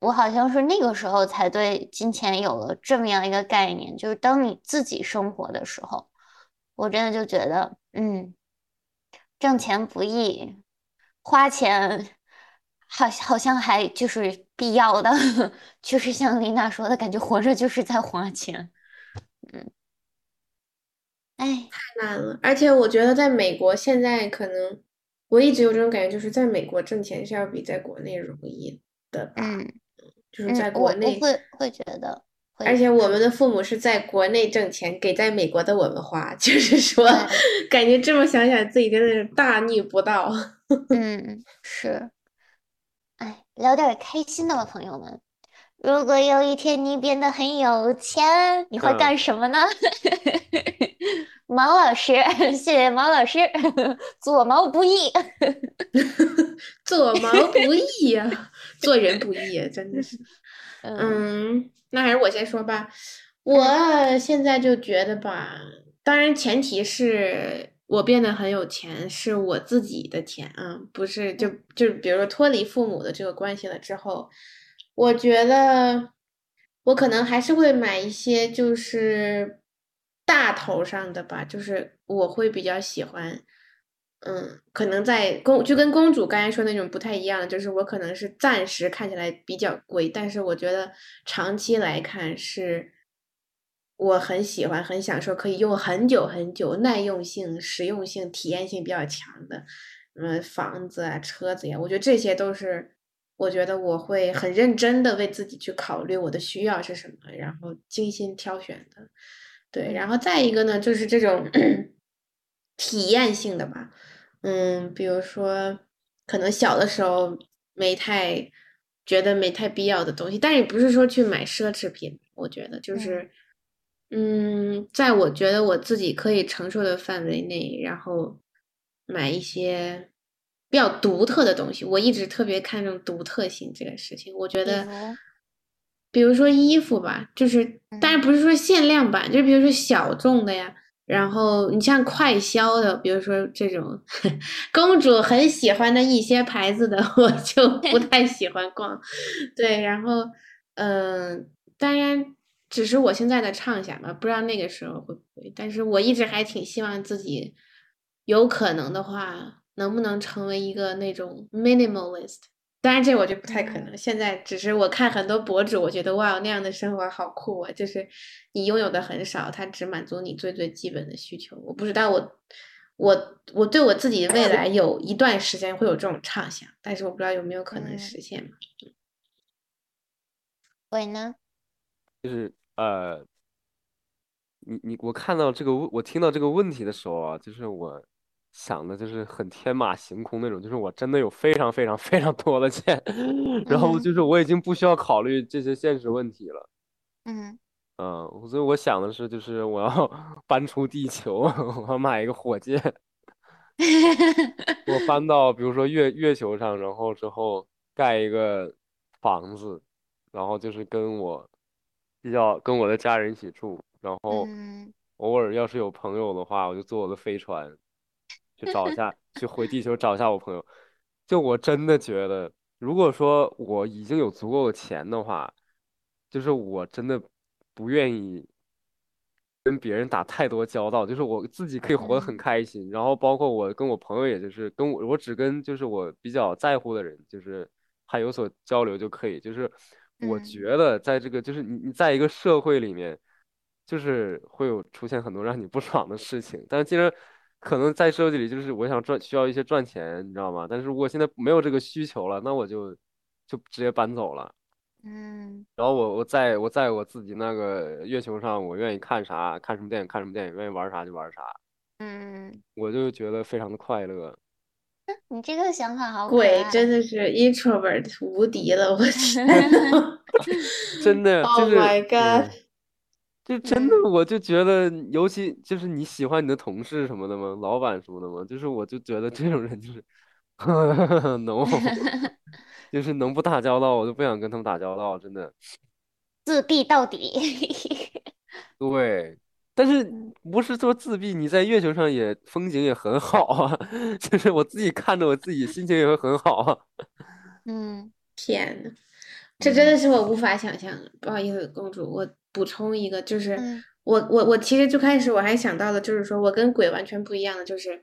我好像是那个时候才对金钱有了这么样一个概念，就是当你自己生活的时候，我真的就觉得，嗯，挣钱不易，花钱好好像还就是必要的，<laughs> 就是像丽娜说的感觉，活着就是在花钱，嗯。哎，太难了，而且我觉得在美国现在可能，我一直有这种感觉，就是在美国挣钱是要比在国内容易的吧？嗯，就是在国内会会觉得，而且我们的父母是在国内挣钱，给在美国的我们花，就是说，<laughs> 感觉这么想想自己真的是大逆不道。<laughs> 嗯，是。哎，聊点开心的吧，朋友们。如果有一天你变得很有钱，你会干什么呢？<laughs> 毛老师，谢谢毛老师，做毛不易，做毛不易呀，做人不易，真的是。嗯，那还是我先说吧。我现在就觉得吧，当然前提是我变得很有钱，是我自己的钱啊，不是就就比如说脱离父母的这个关系了之后。我觉得我可能还是会买一些，就是大头上的吧，就是我会比较喜欢，嗯，可能在公就跟公主刚才说那种不太一样的，就是我可能是暂时看起来比较贵，但是我觉得长期来看是我很喜欢、很享受，可以用很久很久，耐用性、实用性、体验性比较强的，嗯，房子啊、车子呀，我觉得这些都是。我觉得我会很认真的为自己去考虑我的需要是什么，然后精心挑选的，对，然后再一个呢，就是这种 <coughs> 体验性的吧，嗯，比如说可能小的时候没太觉得没太必要的东西，但也不是说去买奢侈品，我觉得就是，嗯，在我觉得我自己可以承受的范围内，然后买一些。比较独特的东西，我一直特别看重独特性这个事情。我觉得，比如说衣服吧，就是，当然不是说限量版，就比如说小众的呀。然后你像快销的，比如说这种 <laughs> 公主很喜欢的一些牌子的，<laughs> 我就 <laughs> 不太喜欢逛。对，然后，嗯，当然只是我现在的畅想吧，不知道那个时候会不会。但是我一直还挺希望自己有可能的话。能不能成为一个那种 minimalist？当然这我就不太可能。现在只是我看很多博主，我觉得哇，那样的生活好酷啊！就是你拥有的很少，它只满足你最最基本的需求。我不知道我我我对我自己未来有一段时间会有这种畅想，但是我不知道有没有可能实现嘛？喂呢？就是呃，你你我看到这个问，我听到这个问题的时候啊，就是我。想的就是很天马行空那种，就是我真的有非常非常非常多的钱，<laughs> 然后就是我已经不需要考虑这些现实问题了。嗯嗯，所以我想的是，就是我要 <laughs> 搬出地球，<laughs> 我要买一个火箭，我搬到比如说月月球上，然后之后盖一个房子，然后就是跟我比较跟我的家人一起住，然后偶尔要是有朋友的话，我就坐我的飞船。去找一下，去回地球找一下我朋友。就我真的觉得，如果说我已经有足够的钱的话，就是我真的不愿意跟别人打太多交道，就是我自己可以活得很嗯开心，然后包括我跟我朋友，也就是跟我我只跟就是我比较在乎的人，就是还有所交流就可以。就是我嗯觉得在这个就是你你在一个社会里面，就是会有出现很多让你不爽的事情，但是既然可能在设计里，就是我想赚需要一些赚钱，你知道吗？但是如果现在没有这个需求了，那我就就直接搬走了。嗯然后我我在我在我自己那个月球上，我愿意看啥看什么电影看什么电影，愿意玩啥就玩啥，嗯，我就觉得非常的快乐。<laughs> 你这个想法好鬼。真的是 introvert 无敌了，我天 <laughs> 真的 <laughs> 就！Oh my god！嗯就真的我就觉得，尤其就是你喜欢你的同事什么的吗？老板什么的吗？就是我就觉得这种人就是 <laughs> no，<laughs> 就是能不打交道，我就不想跟他们打交道，真的。自闭到底。<laughs> 对，但是嗯不是说自闭，你在月球上也风景也很好啊，就是我自己看着我自己心情也会很好啊。嗯天呐，这真的是我无法想象的。不好意思，公主，我补充一个，就是嗯我我我其实最开始我还想到了，就是说我跟鬼完全不一样的，就是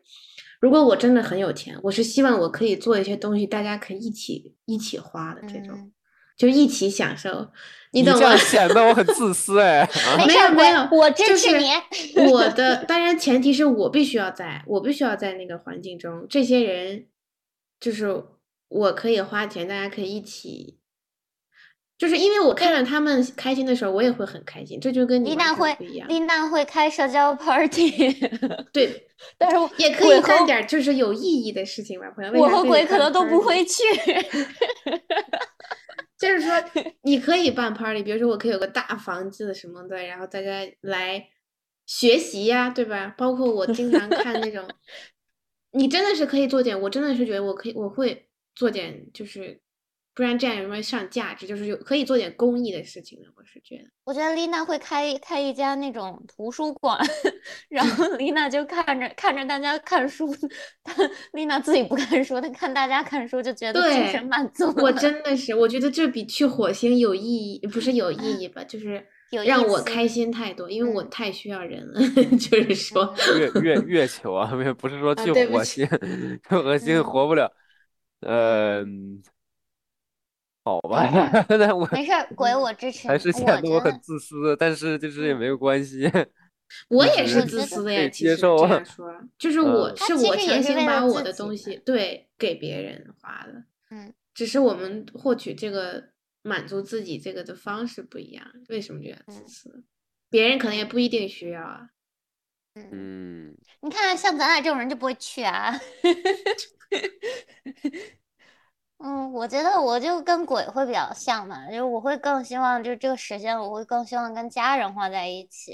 如果我真的很有钱，我是希望我可以做一些东西，大家可以一起一起花的这种，嗯，就一起享受，你懂吗这样？显得我很自私哎。<laughs> 啊没有没有，我支就是持你。我的当然前提是我必须要在，我必须要在那个环境中，这些人就是我可以花钱，大家可以一起，就是因为我看着他们开心的时候，我也会很开心，这就跟你丽娜会不一样。丽娜会开社交 party，<laughs> 对，但是我也可以干点就是有意义的事情吧，朋友。我和鬼可能都不会去。<laughs> 就是说，<laughs> 你可以办 party，比如说我可以有个大房子什么的，然后大家来学习呀，对吧？包括我经常看那种，你真的是可以做点，我真的是觉得我可以，我会做点，就是不然这样有什么上价值，就是有可以做点公益的事情的，我是觉得。我觉得丽娜会开开一家那种图书馆，<laughs> 然后丽娜就看着看着大家看书，但丽娜自己不看书，她看大家看书就觉得精对神满足我真的是，我觉得这比去火星有意义，不是有意义吧，就是有让我开心太多，因为我嗯太需要人了，<laughs> 就是说。月月月球啊，不 <laughs> 是不是说啊去火星，去火星嗯活不了。嗯，好吧，<laughs> 那我没事儿，鬼我支持还。是显得我很自私，但是就是也没有关系。<laughs> 我也是是自私的呀，其实说，就 <laughs> 是我嗯是我强行把我的东西对给别人花的，嗯，只是我们获取这个满足自己这个的方式不一样，为什么这样自嗯私？别人可能也不一定需要啊。嗯，嗯，你看像咱俩这种人就不会去啊。嗯，我觉得我就跟鬼会比较像嘛，就是我会更希望就是这个时间，我会更希望跟家人花在一起。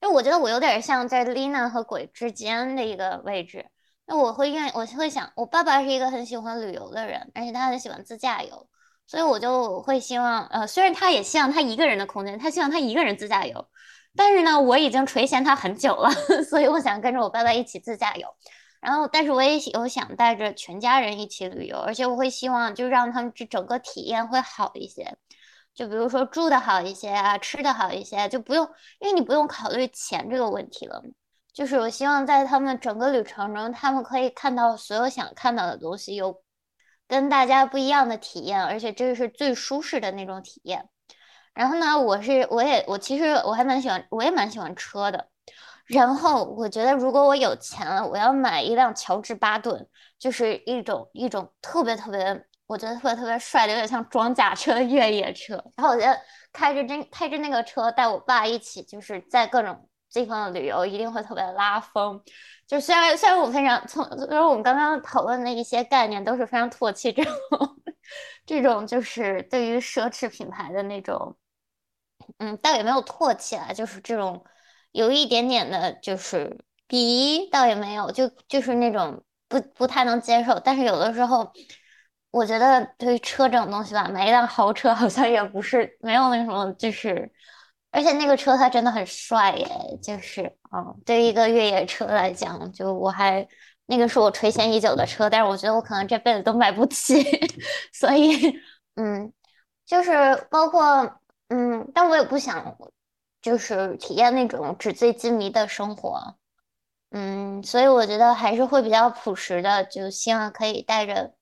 因为我觉得我有点像在丽娜和鬼之间的一个位置。那我会愿我会想，我爸爸是一个很喜欢旅游的人，而且他很喜欢自驾游，所以我就会希望，呃，虽然他也希望他一个人的空间，他希望他一个人自驾游，但是呢，我已经垂涎他很久了，<laughs> 所以我想跟着我爸爸一起自驾游。然后，但是我也有想带着全家人一起旅游，而且我会希望就让他们这整个体验会好一些，就比如说住的好一些啊，吃的好一些，就不用，因为你不用考虑钱这个问题了。就是我希望在他们整个旅程中，他们可以看到所有想看到的东西，有跟大家不一样的体验，而且这是最舒适的那种体验。然后呢，我是我也我其实我还蛮喜欢，我也蛮喜欢车的。然后我觉得，如果我有钱了，我要买一辆乔治巴顿，就是一种一种特别特别，我觉得特别特别帅的，有点像装甲车 <laughs> 越野车。然后我觉得开着这开着那个车，带我爸一起，就是在各种地方的旅游，一定会特别拉风。就虽然虽然我非常从，虽然我们刚刚讨论的一些概念都是非常唾弃这种 <laughs> 这种就是对于奢侈品牌的那种，嗯，倒也没有唾弃啊，就是这种。有一点点的，就是鄙夷，倒也没有，就就是那种不不太能接受。但是有的时候，我觉得对于车这种东西吧，买一辆豪车好像也不是没有那什么，就是而且那个车它真的很帅耶，就是嗯，对于一个越野车来讲，就我还那个是我垂涎已久的车，但是我觉得我可能这辈子都买不起，<laughs> 所以嗯，就是包括嗯，但我也不想。就是体验那种纸醉金迷的生活。嗯，所以我觉得还是会比较朴实的，就希望可以带着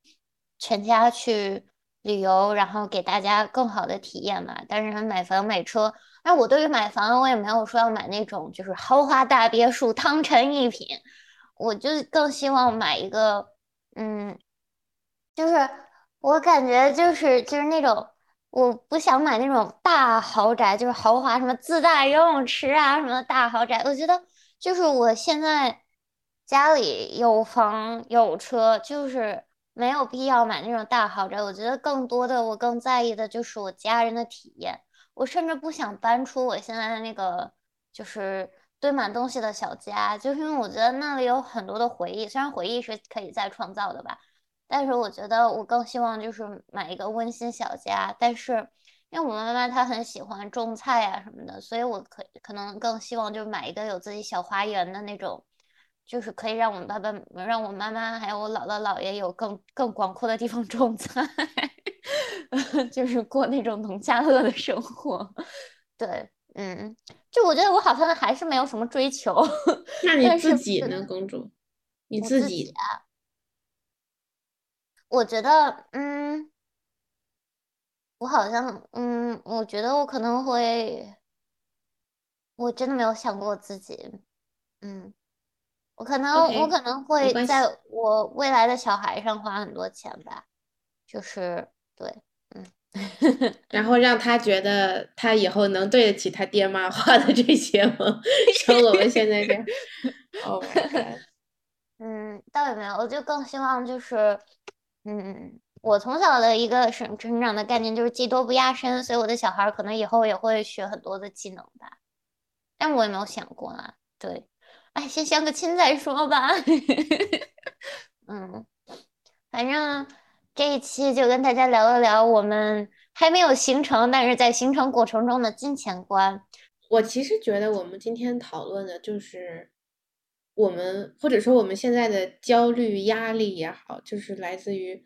全家去旅游，然后给大家更好的体验嘛。但是买房买车，那我对于买房，我也没有说要买那种就是豪华大别墅、汤臣一品，我就更希望买一个，嗯，就是我感觉就是就是那种，我不想买那种大豪宅，就是豪华什么自带游泳池啊什么大豪宅，我觉得。就是我现在家里有房有车，就是没有必要买那种大豪宅。我觉得更多的，我更在意的就是我家人的体验。我甚至不想搬出我现在的那个就是堆满东西的小家，就是因为我觉得那里有很多的回忆。虽然回忆是可以再创造的吧，但是我觉得我更希望就是买一个温馨小家。但是。因为我妈妈她很喜欢种菜啊什么的，所以我可可能更希望就是买一个有自己小花园的那种，就是可以让我爸爸、让我妈妈还有我姥姥姥爷有更更广阔的地方种菜，<laughs> 就是过那种农家乐的生活。对，嗯，就我觉得我好像还是没有什么追求。<laughs> 那你自己呢，公主？你自己啊？我觉得，嗯。我好像，嗯，我觉得我可能会，我真的没有想过自己，嗯，我可能我可能会在我未来的小孩上花很多钱吧，就是对，嗯，<laughs> 然后让他觉得他以后能对得起他爹妈花的这些吗？<laughs> 像我们现在这样，哦，嗯，倒也没有，我就更希望就是，嗯。我从小的一个成成长的概念就是技多不压身，所以我的小孩可能以后也会学很多的技能吧，但我也没有想过啊。对，哎，先相个亲再说吧。<laughs> 嗯，反正这一期就跟大家聊了聊我们还没有形成，但是在形成过程中的金钱观。我其实觉得我们今天讨论的就是我们或者说我们现在的焦虑压力也好，就是来自于。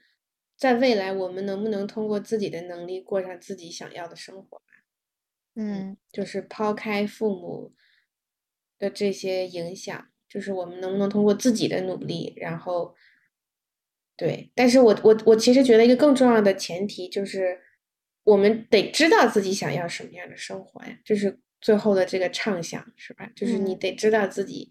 在未来，我们能不能通过自己的能力过上自己想要的生活？嗯，就是抛开父母的这些影响，就是我们能不能通过自己的努力，然后，对。但是我我我其实觉得一个更重要的前提就是，我们得知道自己想要什么样的生活呀，就是最后的这个畅想，是吧？就是你得知道自己。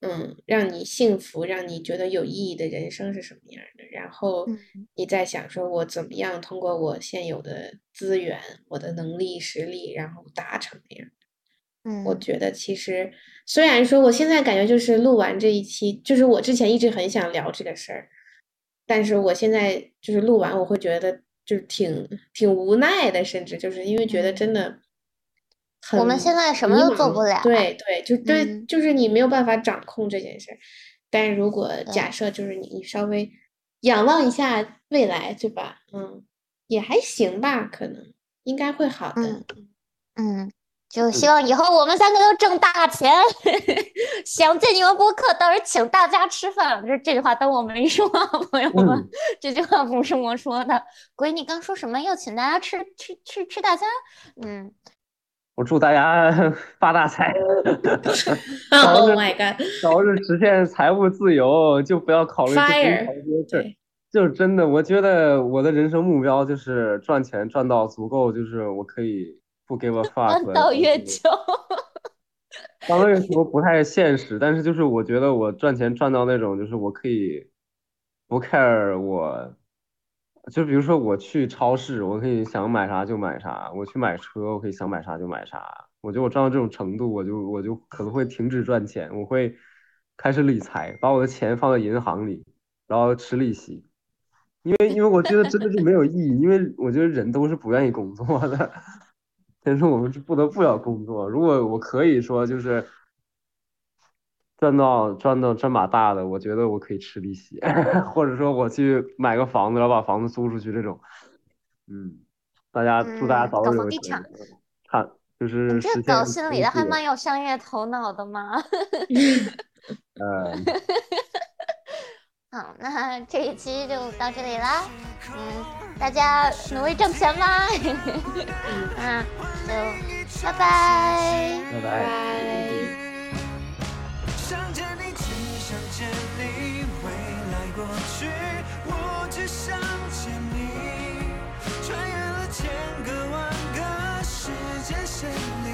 嗯，让你幸福，让你觉得有意义的人生是什么样的？然后你再想说，我怎么样通过我现有的资源、我的能力、实力，然后达成那样嗯，我觉得其实虽然说我现在感觉就是录完这一期，就是我之前一直很想聊这个事儿，但是我现在就是录完，我会觉得就是挺挺无奈的，甚至就是因为觉得真的。我们现在什么都做不了，对对，就对，就是你没有办法掌控这件事儿。但是如果假设就是你稍微仰望一下未来，对吧？嗯，也还行吧，可能应该会好的。嗯，就希望以后我们三个都挣大钱，<laughs> 想见你们播客，到时候请大家吃饭。这这句话当我没说，<laughs> 朋友们，这句话不是我说的。鬼，你刚说什么？要请大家吃吃吃吃大餐？嗯。我祝大家 <laughs> 发大财，<laughs> 早日 <laughs> 早日实现财务自由，就不要考虑这些事儿。就是真的，我觉得我的人生目标就是赚钱赚到足够，就是我可以不给我发。赚到月球。当然月球不太现实，但是就是我觉得我赚钱赚到那种，就是我可以不 care 我。就比如说我去超市，我可以想买啥就买啥；我去买车，我可以想买啥就买啥。我觉得我赚到这种程度，我就我就可能会停止赚钱，我会开始理财，把我的钱放在银行里，然后吃利息。因为因为我觉得真的是没有意义，因为我觉得人都是不愿意工作的，<laughs> 但是我们是不得不要工作。如果我可以说就是。赚到赚到这把大的，我觉得我可以吃利息，<laughs> 或者说我去买个房子，然后把房子租出去这种。嗯，大家祝大家早日有钱。看，就是这搞心理的还蛮有商业头脑的嘛。嗯。好，那这一期就到这里啦。嗯，大家努力挣钱吧。<laughs> 嗯，就。拜拜。拜拜。say